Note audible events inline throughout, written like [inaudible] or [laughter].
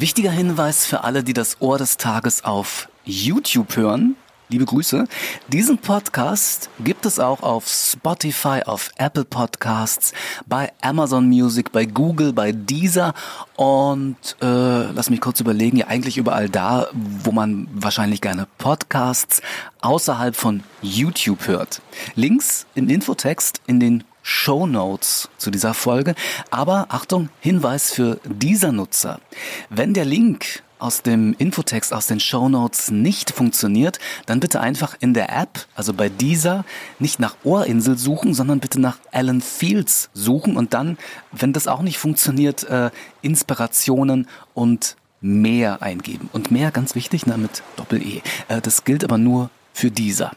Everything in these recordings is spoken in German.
Wichtiger Hinweis für alle, die das Ohr des Tages auf YouTube hören. Liebe Grüße. Diesen Podcast gibt es auch auf Spotify, auf Apple Podcasts, bei Amazon Music, bei Google, bei Deezer und äh, lass mich kurz überlegen, ja eigentlich überall da, wo man wahrscheinlich gerne Podcasts außerhalb von YouTube hört. Links im Infotext in den Show Notes zu dieser Folge. Aber Achtung, Hinweis für dieser Nutzer. Wenn der Link aus dem Infotext, aus den Show Notes nicht funktioniert, dann bitte einfach in der App, also bei dieser, nicht nach Ohrinsel suchen, sondern bitte nach Alan Fields suchen und dann, wenn das auch nicht funktioniert, äh, Inspirationen und mehr eingeben. Und mehr, ganz wichtig, na, mit Doppel-E. Äh, das gilt aber nur für dieser.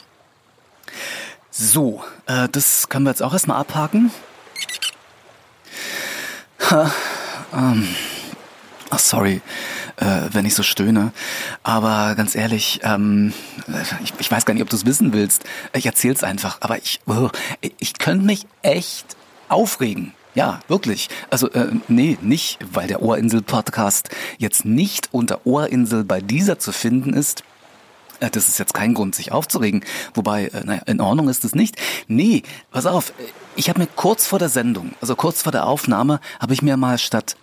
So, äh, das können wir jetzt auch erstmal abhaken. Ha, ähm, ach, sorry, äh, wenn ich so stöhne. Aber ganz ehrlich, ähm, ich, ich weiß gar nicht, ob du es wissen willst. Ich erzähl's einfach. Aber ich, oh, ich könnte mich echt aufregen. Ja, wirklich. Also äh, nee, nicht, weil der Ohrinsel-Podcast jetzt nicht unter Ohrinsel bei dieser zu finden ist. Äh, das ist jetzt kein Grund, sich aufzuregen. Wobei, äh, naja, in Ordnung ist es nicht. Nee, pass auf, ich habe mir kurz vor der Sendung, also kurz vor der Aufnahme, habe ich mir mal statt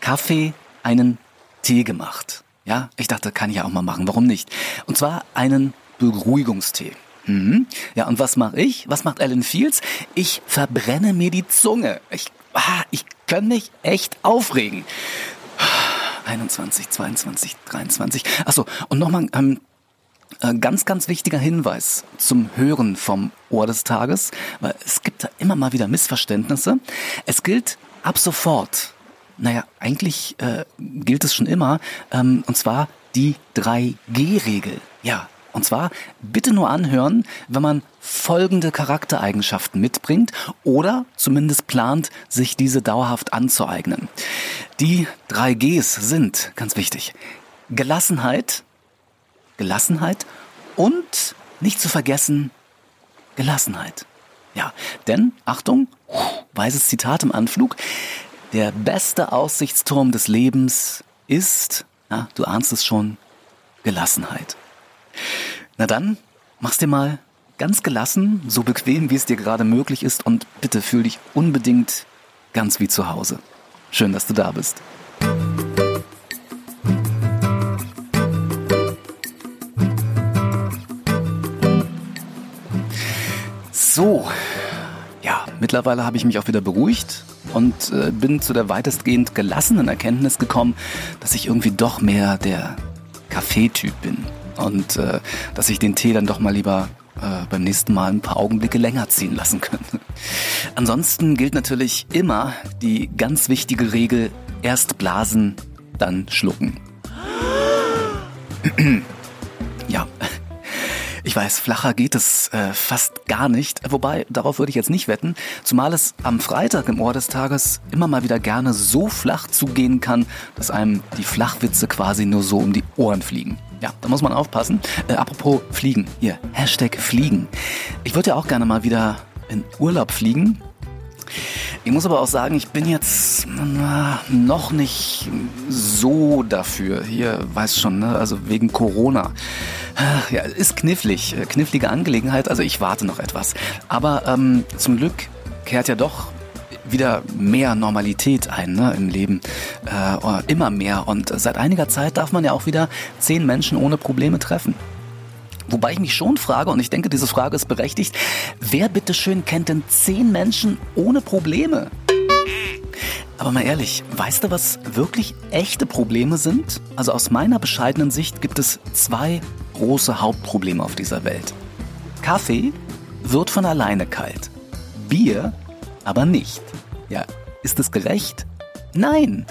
Kaffee einen Tee gemacht. Ja, ich dachte, kann ich ja auch mal machen, warum nicht? Und zwar einen Beruhigungstee. Mhm. Ja, und was mache ich? Was macht Alan Fields? Ich verbrenne mir die Zunge. Ich, ah, ich kann mich echt aufregen. 21, 22, 23. Achso, und nochmal ähm, äh, ganz, ganz wichtiger Hinweis zum Hören vom Ohr des Tages, weil es gibt da immer mal wieder Missverständnisse. Es gilt ab sofort, naja, eigentlich äh, gilt es schon immer, ähm, und zwar die 3G-Regel. Ja, und zwar bitte nur anhören, wenn man folgende Charaktereigenschaften mitbringt oder zumindest plant, sich diese dauerhaft anzueignen. Die 3Gs sind, ganz wichtig, Gelassenheit, Gelassenheit und nicht zu vergessen Gelassenheit. Ja, denn, Achtung, weises Zitat im Anflug, der beste Aussichtsturm des Lebens ist, na, du ahnst es schon, Gelassenheit. Na dann, mach's dir mal ganz gelassen, so bequem, wie es dir gerade möglich ist und bitte fühl dich unbedingt ganz wie zu Hause. Schön, dass du da bist. Mittlerweile habe ich mich auch wieder beruhigt und äh, bin zu der weitestgehend gelassenen Erkenntnis gekommen, dass ich irgendwie doch mehr der Kaffeetyp bin und äh, dass ich den Tee dann doch mal lieber äh, beim nächsten Mal ein paar Augenblicke länger ziehen lassen könnte. Ansonsten gilt natürlich immer die ganz wichtige Regel, erst blasen, dann schlucken. Ich weiß, flacher geht es äh, fast gar nicht. Wobei, darauf würde ich jetzt nicht wetten. Zumal es am Freitag im Ohr des Tages immer mal wieder gerne so flach zugehen kann, dass einem die Flachwitze quasi nur so um die Ohren fliegen. Ja, da muss man aufpassen. Äh, apropos Fliegen. Hier, Hashtag Fliegen. Ich würde ja auch gerne mal wieder in Urlaub fliegen. Ich muss aber auch sagen, ich bin jetzt na, noch nicht so dafür. Hier, weiß schon, ne? also wegen Corona. Ja, ist knifflig, äh, knifflige Angelegenheit. Also ich warte noch etwas. Aber ähm, zum Glück kehrt ja doch wieder mehr Normalität ein ne, im Leben. Äh, immer mehr. Und seit einiger Zeit darf man ja auch wieder zehn Menschen ohne Probleme treffen. Wobei ich mich schon frage, und ich denke, diese Frage ist berechtigt, wer bitteschön kennt denn zehn Menschen ohne Probleme? Aber mal ehrlich, weißt du, was wirklich echte Probleme sind? Also aus meiner bescheidenen Sicht gibt es zwei große Hauptprobleme auf dieser Welt. Kaffee wird von alleine kalt. Bier aber nicht. Ja, ist es gerecht? Nein.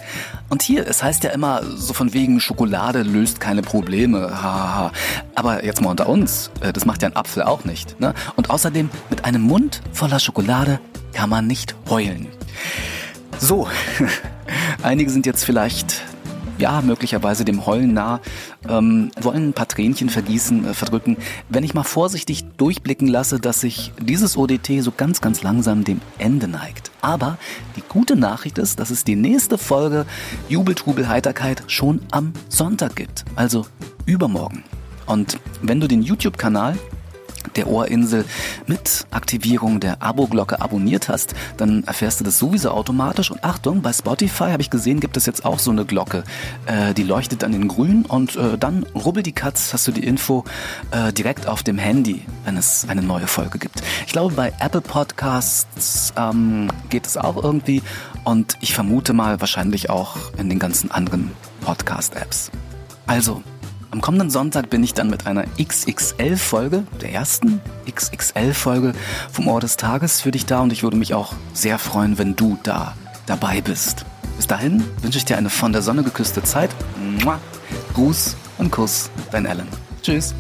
Und hier, es heißt ja immer so von wegen Schokolade löst keine Probleme. Haha. Aber jetzt mal unter uns, äh, das macht ja ein Apfel auch nicht. Ne? Und außerdem, mit einem Mund voller Schokolade kann man nicht heulen. So, [laughs] einige sind jetzt vielleicht ja, möglicherweise dem Heulen nah, ähm, wollen ein paar Tränchen vergießen, äh, verdrücken, wenn ich mal vorsichtig durchblicken lasse, dass sich dieses ODT so ganz, ganz langsam dem Ende neigt. Aber die gute Nachricht ist, dass es die nächste Folge Jubel, Trubel, Heiterkeit schon am Sonntag gibt. Also übermorgen. Und wenn du den YouTube-Kanal der Ohrinsel mit Aktivierung der Abo-Glocke abonniert hast, dann erfährst du das sowieso automatisch. Und Achtung, bei Spotify habe ich gesehen, gibt es jetzt auch so eine Glocke. Äh, die leuchtet dann in grün und äh, dann rubbel die Katz, hast du die Info äh, direkt auf dem Handy, wenn es eine neue Folge gibt. Ich glaube, bei Apple Podcasts ähm, geht es auch irgendwie und ich vermute mal wahrscheinlich auch in den ganzen anderen Podcast-Apps. Also, am kommenden Sonntag bin ich dann mit einer XXL-Folge, der ersten XXL-Folge vom Ohr des Tages für dich da und ich würde mich auch sehr freuen, wenn du da dabei bist. Bis dahin wünsche ich dir eine von der Sonne geküsste Zeit. Gruß und Kuss, dein Alan. Tschüss.